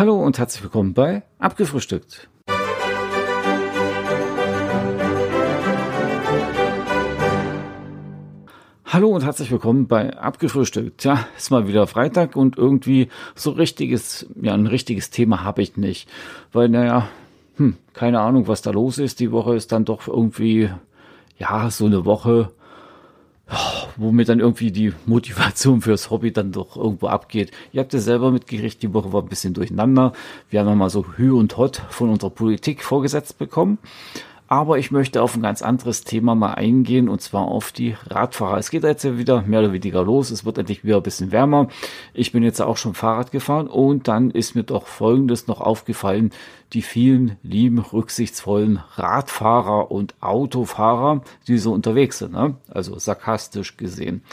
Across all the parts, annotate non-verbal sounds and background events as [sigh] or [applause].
Hallo und herzlich willkommen bei Abgefrühstückt. Hallo und herzlich willkommen bei Abgefrühstückt. Ja, ist mal wieder Freitag und irgendwie so richtiges, ja, ein richtiges Thema habe ich nicht. Weil, naja, hm, keine Ahnung, was da los ist. Die Woche ist dann doch irgendwie, ja, so eine Woche, wo mir dann irgendwie die Motivation fürs Hobby dann doch irgendwo abgeht. Ihr habt ja selber mitgerichtet, die Woche war ein bisschen durcheinander. Wir haben ja mal so Hü und Hot von unserer Politik vorgesetzt bekommen. Aber ich möchte auf ein ganz anderes Thema mal eingehen und zwar auf die Radfahrer. Es geht jetzt ja wieder mehr oder weniger los. Es wird endlich wieder ein bisschen wärmer. Ich bin jetzt auch schon Fahrrad gefahren und dann ist mir doch Folgendes noch aufgefallen. Die vielen lieben, rücksichtsvollen Radfahrer und Autofahrer, die so unterwegs sind. Ne? Also sarkastisch gesehen.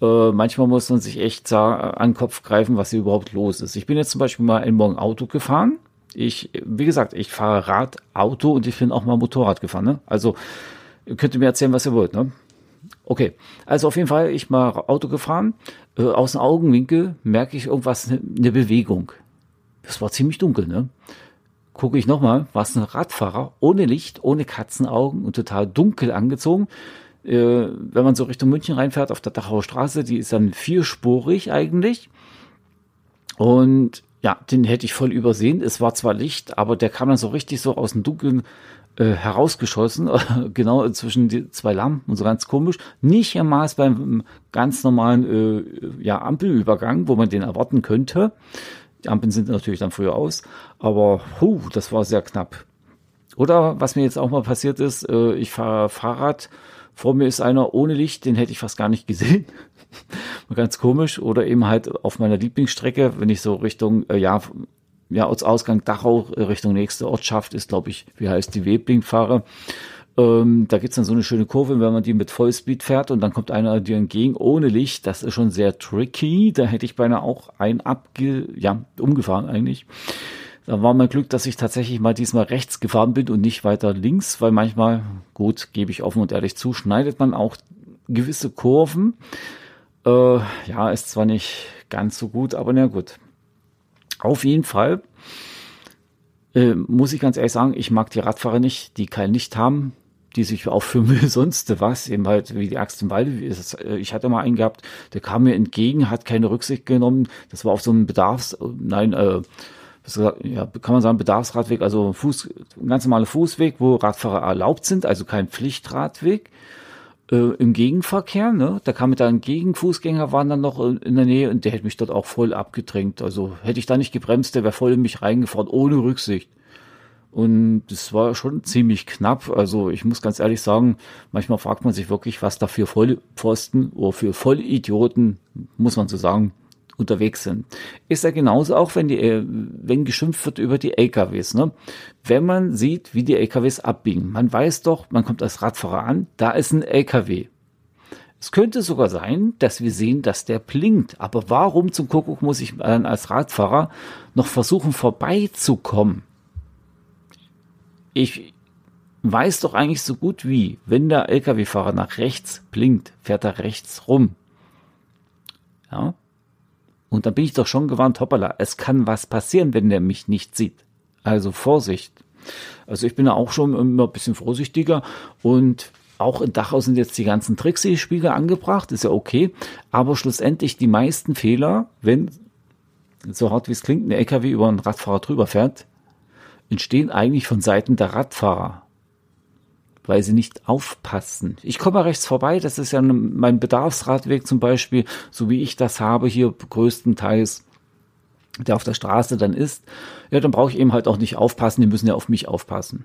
Äh, manchmal muss man sich echt an den Kopf greifen, was hier überhaupt los ist. Ich bin jetzt zum Beispiel mal in Morgen Auto gefahren ich, wie gesagt, ich fahre Rad, Auto und ich bin auch mal Motorrad gefahren. Ne? Also könnt ihr mir erzählen, was ihr wollt. Ne? Okay, also auf jeden Fall, ich mal Auto gefahren. Äh, aus dem Augenwinkel merke ich irgendwas, eine ne Bewegung. Das war ziemlich dunkel, ne? Gucke ich nochmal, war es ein Radfahrer ohne Licht, ohne Katzenaugen und total dunkel angezogen. Äh, wenn man so Richtung München reinfährt auf der Dachauer Straße, die ist dann vierspurig eigentlich. Und ja, den hätte ich voll übersehen. Es war zwar Licht, aber der kam dann so richtig so aus dem Dunkeln äh, herausgeschossen, [laughs] genau zwischen die zwei Lampen, so ganz komisch. Nicht im Maß beim ganz normalen äh, ja, Ampelübergang, wo man den erwarten könnte. Die Ampeln sind natürlich dann früher aus, aber huh, das war sehr knapp. Oder was mir jetzt auch mal passiert ist, äh, ich fahre Fahrrad, vor mir ist einer ohne Licht, den hätte ich fast gar nicht gesehen. [laughs] ganz komisch. Oder eben halt auf meiner Lieblingsstrecke, wenn ich so Richtung, äh, ja, ja, Ortsausgang Dachau äh, Richtung nächste Ortschaft ist, glaube ich, wie heißt die Webling fahre. Ähm, da gibt's dann so eine schöne Kurve, wenn man die mit Vollspeed fährt und dann kommt einer dir entgegen ohne Licht. Das ist schon sehr tricky. Da hätte ich beinahe auch ein abge, ja, umgefahren eigentlich. Da war mein Glück, dass ich tatsächlich mal diesmal rechts gefahren bin und nicht weiter links, weil manchmal, gut, gebe ich offen und ehrlich zu, schneidet man auch gewisse Kurven. Äh, ja, ist zwar nicht ganz so gut, aber na gut. Auf jeden Fall äh, muss ich ganz ehrlich sagen, ich mag die Radfahrer nicht, die kein Licht haben, die sich aufführen [laughs] wie sonst was, eben halt wie die Axt im Walde. Äh, ich hatte mal einen gehabt, der kam mir entgegen, hat keine Rücksicht genommen. Das war auf so einem Bedarfs, nein, äh, ja, kann man sagen, Bedarfsradweg, also Fuß, ein ganz normaler Fußweg, wo Radfahrer erlaubt sind, also kein Pflichtradweg äh, im Gegenverkehr, ne? Da kam mit einem Gegenfußgänger, waren dann noch in der Nähe und der hätte mich dort auch voll abgedrängt. Also hätte ich da nicht gebremst, der wäre voll in mich reingefahren, ohne Rücksicht. Und das war schon ziemlich knapp. Also ich muss ganz ehrlich sagen, manchmal fragt man sich wirklich, was da für Vollpfosten oder für Vollidioten, muss man so sagen, unterwegs sind. Ist ja genauso auch, wenn die, äh, wenn geschimpft wird über die LKWs, ne? Wenn man sieht, wie die LKWs abbiegen. Man weiß doch, man kommt als Radfahrer an, da ist ein LKW. Es könnte sogar sein, dass wir sehen, dass der blinkt. Aber warum zum Kuckuck muss ich dann als Radfahrer noch versuchen, vorbeizukommen? Ich weiß doch eigentlich so gut wie, wenn der LKW-Fahrer nach rechts blinkt, fährt er rechts rum. Ja, und dann bin ich doch schon gewarnt, hoppala, es kann was passieren, wenn der mich nicht sieht. Also Vorsicht. Also ich bin da auch schon immer ein bisschen vorsichtiger und auch in Dachau sind jetzt die ganzen Trixie-Spiegel angebracht, ist ja okay. Aber schlussendlich die meisten Fehler, wenn, so hart wie es klingt, ein LKW über einen Radfahrer drüber fährt, entstehen eigentlich von Seiten der Radfahrer weil sie nicht aufpassen. Ich komme rechts vorbei, das ist ja mein Bedarfsradweg zum Beispiel, so wie ich das habe hier größtenteils, der auf der Straße dann ist. Ja, dann brauche ich eben halt auch nicht aufpassen, die müssen ja auf mich aufpassen.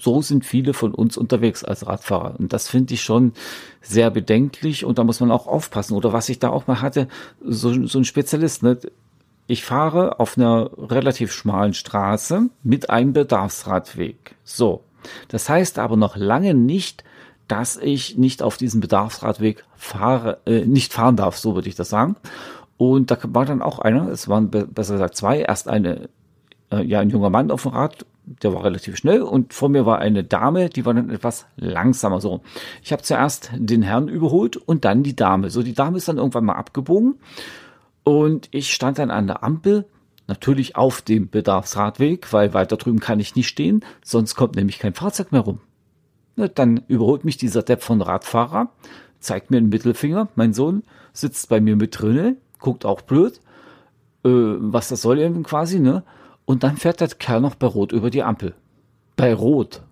So sind viele von uns unterwegs als Radfahrer. Und das finde ich schon sehr bedenklich und da muss man auch aufpassen. Oder was ich da auch mal hatte, so, so ein Spezialist, ne? Ich fahre auf einer relativ schmalen Straße mit einem Bedarfsradweg. So, das heißt aber noch lange nicht, dass ich nicht auf diesem Bedarfsradweg fahre, äh, nicht fahren darf, so würde ich das sagen. Und da war dann auch einer, es waren besser gesagt zwei, erst eine, äh, ja, ein junger Mann auf dem Rad, der war relativ schnell und vor mir war eine Dame, die war dann etwas langsamer so. Ich habe zuerst den Herrn überholt und dann die Dame. So, die Dame ist dann irgendwann mal abgebogen und ich stand dann an der Ampel Natürlich auf dem Bedarfsradweg, weil weiter drüben kann ich nicht stehen, sonst kommt nämlich kein Fahrzeug mehr rum. Dann überholt mich dieser Depp von Radfahrer, zeigt mir einen Mittelfinger, mein Sohn sitzt bei mir mit drinne, guckt auch blöd, äh, was das soll eben quasi, ne? Und dann fährt der Kerl noch bei Rot über die Ampel. Bei Rot.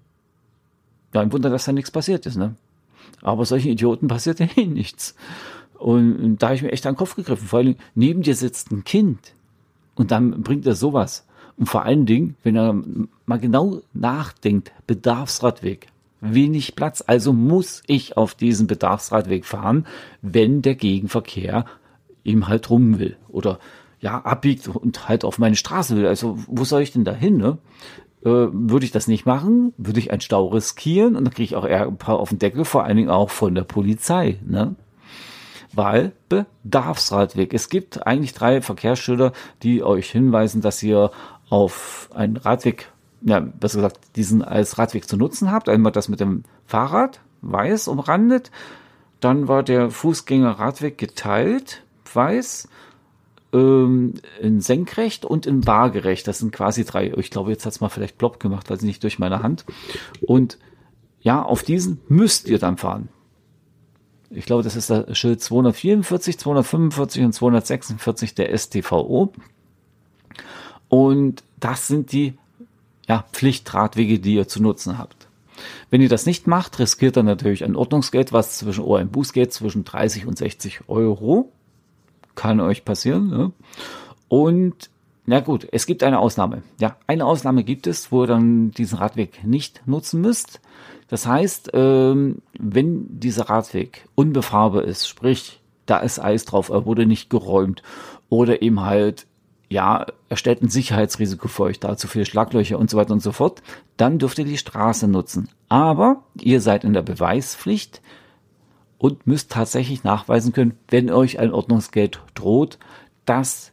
Ja, ein Wunder, dass da nichts passiert ist, ne? Aber solchen Idioten passiert ja [laughs] eh nichts. Und, und da habe ich mir echt an den Kopf gegriffen. Vor allem, neben dir sitzt ein Kind. Und dann bringt er sowas. Und vor allen Dingen, wenn er mal genau nachdenkt, Bedarfsradweg, wenig Platz, also muss ich auf diesen Bedarfsradweg fahren, wenn der Gegenverkehr ihm halt rum will oder ja abbiegt und halt auf meine Straße will. Also wo soll ich denn da hin? Ne? Äh, würde ich das nicht machen, würde ich einen Stau riskieren und dann kriege ich auch eher ein paar auf den Deckel, vor allen Dingen auch von der Polizei. Ne? Weil Bedarfsradweg. Es gibt eigentlich drei Verkehrsschilder, die euch hinweisen, dass ihr auf einen Radweg, ja, besser gesagt, diesen als Radweg zu nutzen habt. Einmal das mit dem Fahrrad, weiß umrandet. Dann war der Fußgängerradweg geteilt, weiß, ähm, in senkrecht und in waagerecht. Das sind quasi drei. Ich glaube, jetzt hat es mal vielleicht plopp gemacht, weil sie nicht durch meine Hand. Und ja, auf diesen müsst ihr dann fahren ich glaube, das ist das Schild 244, 245 und 246 der STVO. Und das sind die ja, Pflichtradwege, die ihr zu nutzen habt. Wenn ihr das nicht macht, riskiert ihr natürlich ein Ordnungsgeld, was zwischen oder ein Bußgeld zwischen 30 und 60 Euro. Kann euch passieren. Ne? Und na gut, es gibt eine Ausnahme. Ja, eine Ausnahme gibt es, wo ihr dann diesen Radweg nicht nutzen müsst. Das heißt, ähm, wenn dieser Radweg unbefahrbar ist, sprich, da ist Eis drauf, er wurde nicht geräumt oder eben halt, ja, er stellt ein Sicherheitsrisiko für euch dar, zu viele Schlaglöcher und so weiter und so fort, dann dürft ihr die Straße nutzen. Aber ihr seid in der Beweispflicht und müsst tatsächlich nachweisen können, wenn euch ein Ordnungsgeld droht, dass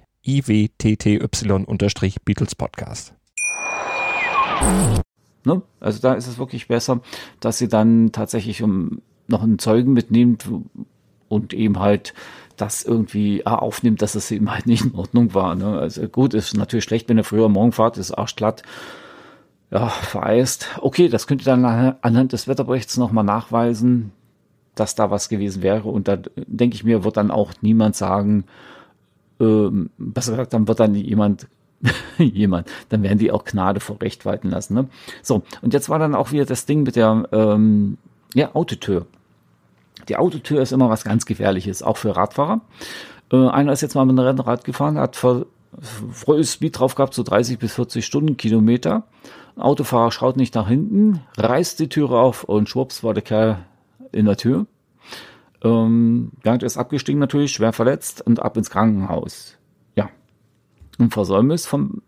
iwtty-Beatles Podcast. Ne? Also da ist es wirklich besser, dass sie dann tatsächlich um noch einen Zeugen mitnimmt und eben halt das irgendwie ah, aufnimmt, dass es eben halt nicht in Ordnung war. Ne? Also gut, ist natürlich schlecht, wenn ihr früher morgen fahrt, ist arschglatt, ja, vereist. Okay, das könnt ihr dann anhand des Wetterberichts nochmal nachweisen, dass da was gewesen wäre. Und da denke ich mir, wird dann auch niemand sagen, ähm, besser gesagt, dann wird dann jemand [laughs] jemand, dann werden die auch Gnade vor Recht walten lassen. Ne? So, und jetzt war dann auch wieder das Ding mit der ähm, ja, Autotür. Die Autotür ist immer was ganz Gefährliches, auch für Radfahrer. Äh, einer ist jetzt mal mit einem Rennrad gefahren, hat voll, volles Speed drauf gehabt, so 30 bis 40 Stundenkilometer. Autofahrer schaut nicht nach hinten, reißt die Türe auf und schwupps war der Kerl in der Tür. Ähm, Bernd ist abgestiegen natürlich, schwer verletzt und ab ins Krankenhaus ein Versäumnis von,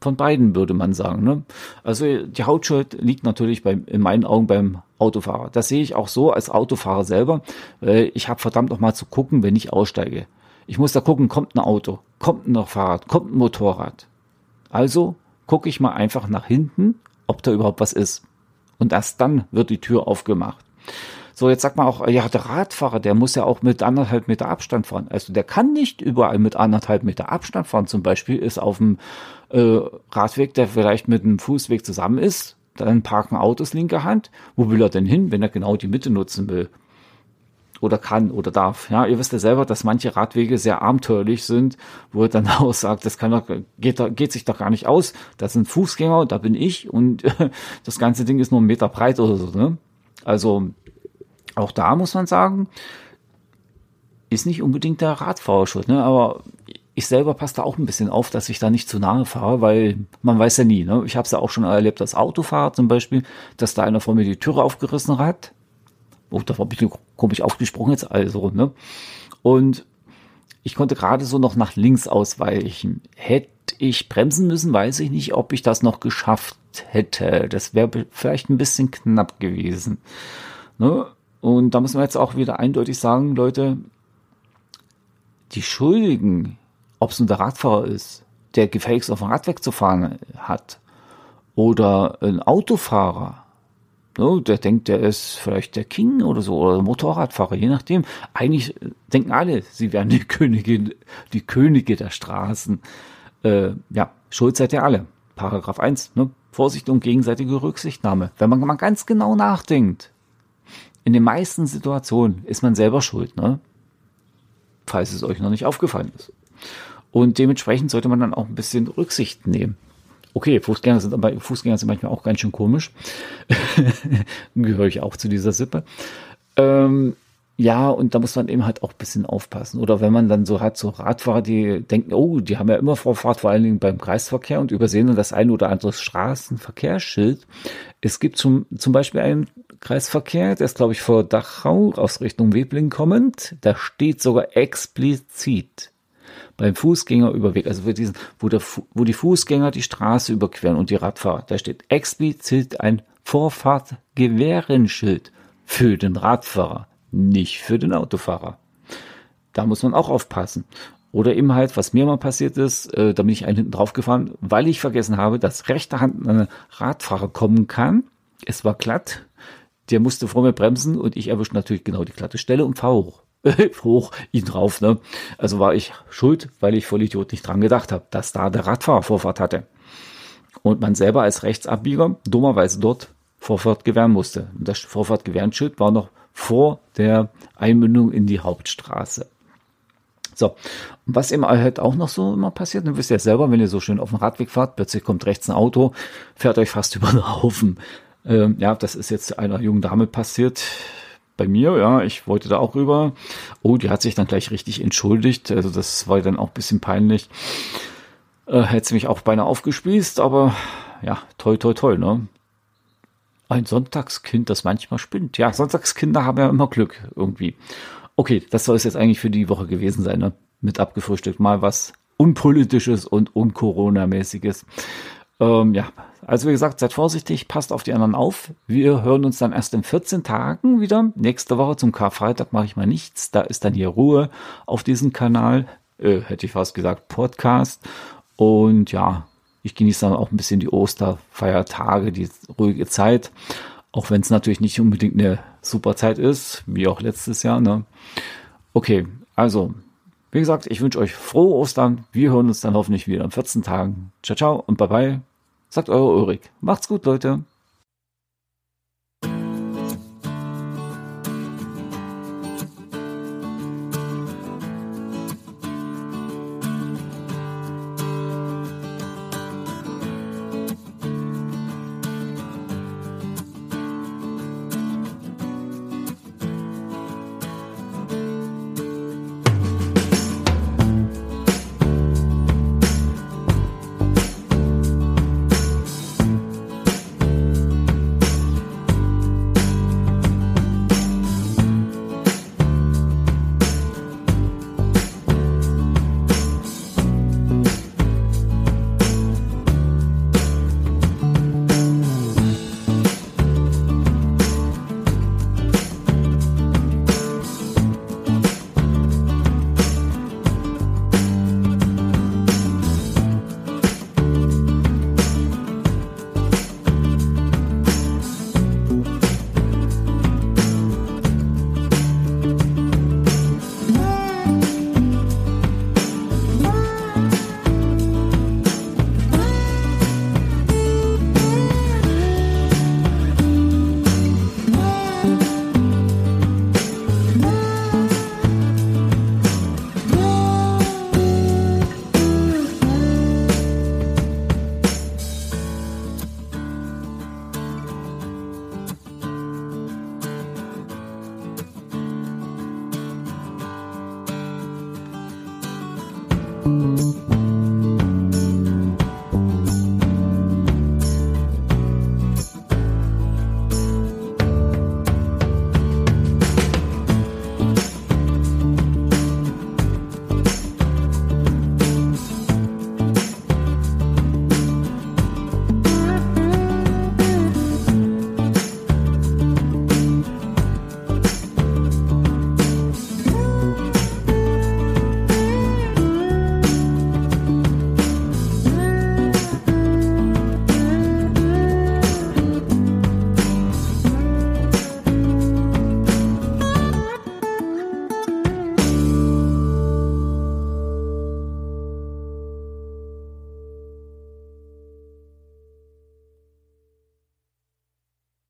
von beiden, würde man sagen. Ne? Also die Hautschuld liegt natürlich beim, in meinen Augen beim Autofahrer. Das sehe ich auch so als Autofahrer selber. Äh, ich habe verdammt noch mal zu gucken, wenn ich aussteige. Ich muss da gucken, kommt ein Auto, kommt ein Fahrrad, kommt ein Motorrad. Also gucke ich mal einfach nach hinten, ob da überhaupt was ist. Und erst dann wird die Tür aufgemacht. So, jetzt sagt man auch, ja, der Radfahrer, der muss ja auch mit anderthalb Meter Abstand fahren. Also der kann nicht überall mit anderthalb Meter Abstand fahren. Zum Beispiel ist auf dem äh, Radweg, der vielleicht mit einem Fußweg zusammen ist, dann parken Autos linker Hand. Wo will er denn hin, wenn er genau die Mitte nutzen will? Oder kann oder darf. Ja, ihr wisst ja selber, dass manche Radwege sehr abenteuerlich sind, wo er dann [laughs] auch sagt, das kann doch, geht, geht sich doch gar nicht aus. Das sind Fußgänger, da bin ich und [laughs] das ganze Ding ist nur einen Meter breit oder so. Ne? Also auch da muss man sagen, ist nicht unbedingt der Radfahrer schuld, ne? aber ich selber passe da auch ein bisschen auf, dass ich da nicht zu nahe fahre, weil man weiß ja nie. Ne? Ich habe es ja auch schon erlebt als Autofahrer zum Beispiel, dass da einer vor mir die Türe aufgerissen hat. Oh, da war ein bisschen komisch aufgesprungen jetzt also. Ne? Und ich konnte gerade so noch nach links ausweichen. Hätte ich bremsen müssen, weiß ich nicht, ob ich das noch geschafft hätte. Das wäre vielleicht ein bisschen knapp gewesen. Ne? Und da müssen wir jetzt auch wieder eindeutig sagen, Leute, die Schuldigen, ob es nur der Radfahrer ist, der gefälligst auf dem Radweg zu fahren hat, oder ein Autofahrer, ne, der denkt, der ist vielleicht der King oder so, oder Motorradfahrer, je nachdem. Eigentlich denken alle, sie wären die Könige, die Könige der Straßen. Äh, ja, schuld seid ihr alle. Paragraph 1, ne? Vorsicht und gegenseitige Rücksichtnahme. Wenn man mal ganz genau nachdenkt, in den meisten Situationen ist man selber schuld, ne? Falls es euch noch nicht aufgefallen ist. Und dementsprechend sollte man dann auch ein bisschen Rücksicht nehmen. Okay, Fußgänger sind aber Fußgänger sind manchmal auch ganz schön komisch. [laughs] Gehöre ich auch zu dieser Sippe. Ähm, ja, und da muss man eben halt auch ein bisschen aufpassen. Oder wenn man dann so hat, so Radfahrer, die denken, oh, die haben ja immer Vorfahrt, vor allen Dingen beim Kreisverkehr und übersehen dann das ein oder andere Straßenverkehrsschild. Es gibt zum, zum Beispiel einen Kreisverkehr, der ist, glaube ich, vor Dachau aus Richtung Webling kommend. Da steht sogar explizit beim Fußgängerüberweg, also für diesen, wo, der, wo die Fußgänger die Straße überqueren und die Radfahrer, da steht explizit ein Vorfahrtgewehrenschild für den Radfahrer nicht für den Autofahrer. Da muss man auch aufpassen. Oder eben halt, was mir mal passiert ist, äh, da bin ich einen hinten drauf gefahren, weil ich vergessen habe, dass rechter Hand ein Radfahrer kommen kann. Es war glatt. Der musste vor mir bremsen und ich erwische natürlich genau die glatte Stelle und fahre hoch. [laughs] hoch ihn drauf. Ne? Also war ich schuld, weil ich voll Idiot nicht dran gedacht habe, dass da der Radfahrer Vorfahrt hatte. Und man selber als Rechtsabbieger dummerweise dort Vorfahrt gewähren musste. Und das Vorfahrtgewehrenschild war noch vor der Einmündung in die Hauptstraße. So, und was eben halt auch noch so immer passiert, dann wisst ihr ja selber, wenn ihr so schön auf dem Radweg fahrt, plötzlich kommt rechts ein Auto, fährt euch fast [laughs] über den Haufen. Ähm, ja, das ist jetzt einer jungen Dame passiert. Bei mir, ja, ich wollte da auch rüber. Oh, die hat sich dann gleich richtig entschuldigt. Also das war dann auch ein bisschen peinlich. Äh, hätte sie mich auch beinahe aufgespießt, aber ja, toll, toll, toll, ne? Ein Sonntagskind, das manchmal spinnt. Ja, Sonntagskinder haben ja immer Glück irgendwie. Okay, das soll es jetzt eigentlich für die Woche gewesen sein, ne? Mit abgefrühstückt. Mal was Unpolitisches und Un-Corona-mäßiges. Ähm, ja, also wie gesagt, seid vorsichtig, passt auf die anderen auf. Wir hören uns dann erst in 14 Tagen wieder. Nächste Woche zum Karfreitag mache ich mal nichts. Da ist dann hier Ruhe auf diesem Kanal. Äh, hätte ich fast gesagt, Podcast. Und ja, ich genieße dann auch ein bisschen die Osterfeiertage, die ruhige Zeit. Auch wenn es natürlich nicht unbedingt eine super Zeit ist, wie auch letztes Jahr. Ne? Okay, also, wie gesagt, ich wünsche euch frohe Ostern. Wir hören uns dann hoffentlich wieder in 14 Tagen. Ciao, ciao und bye bye. Sagt euer Ulrich. Macht's gut, Leute.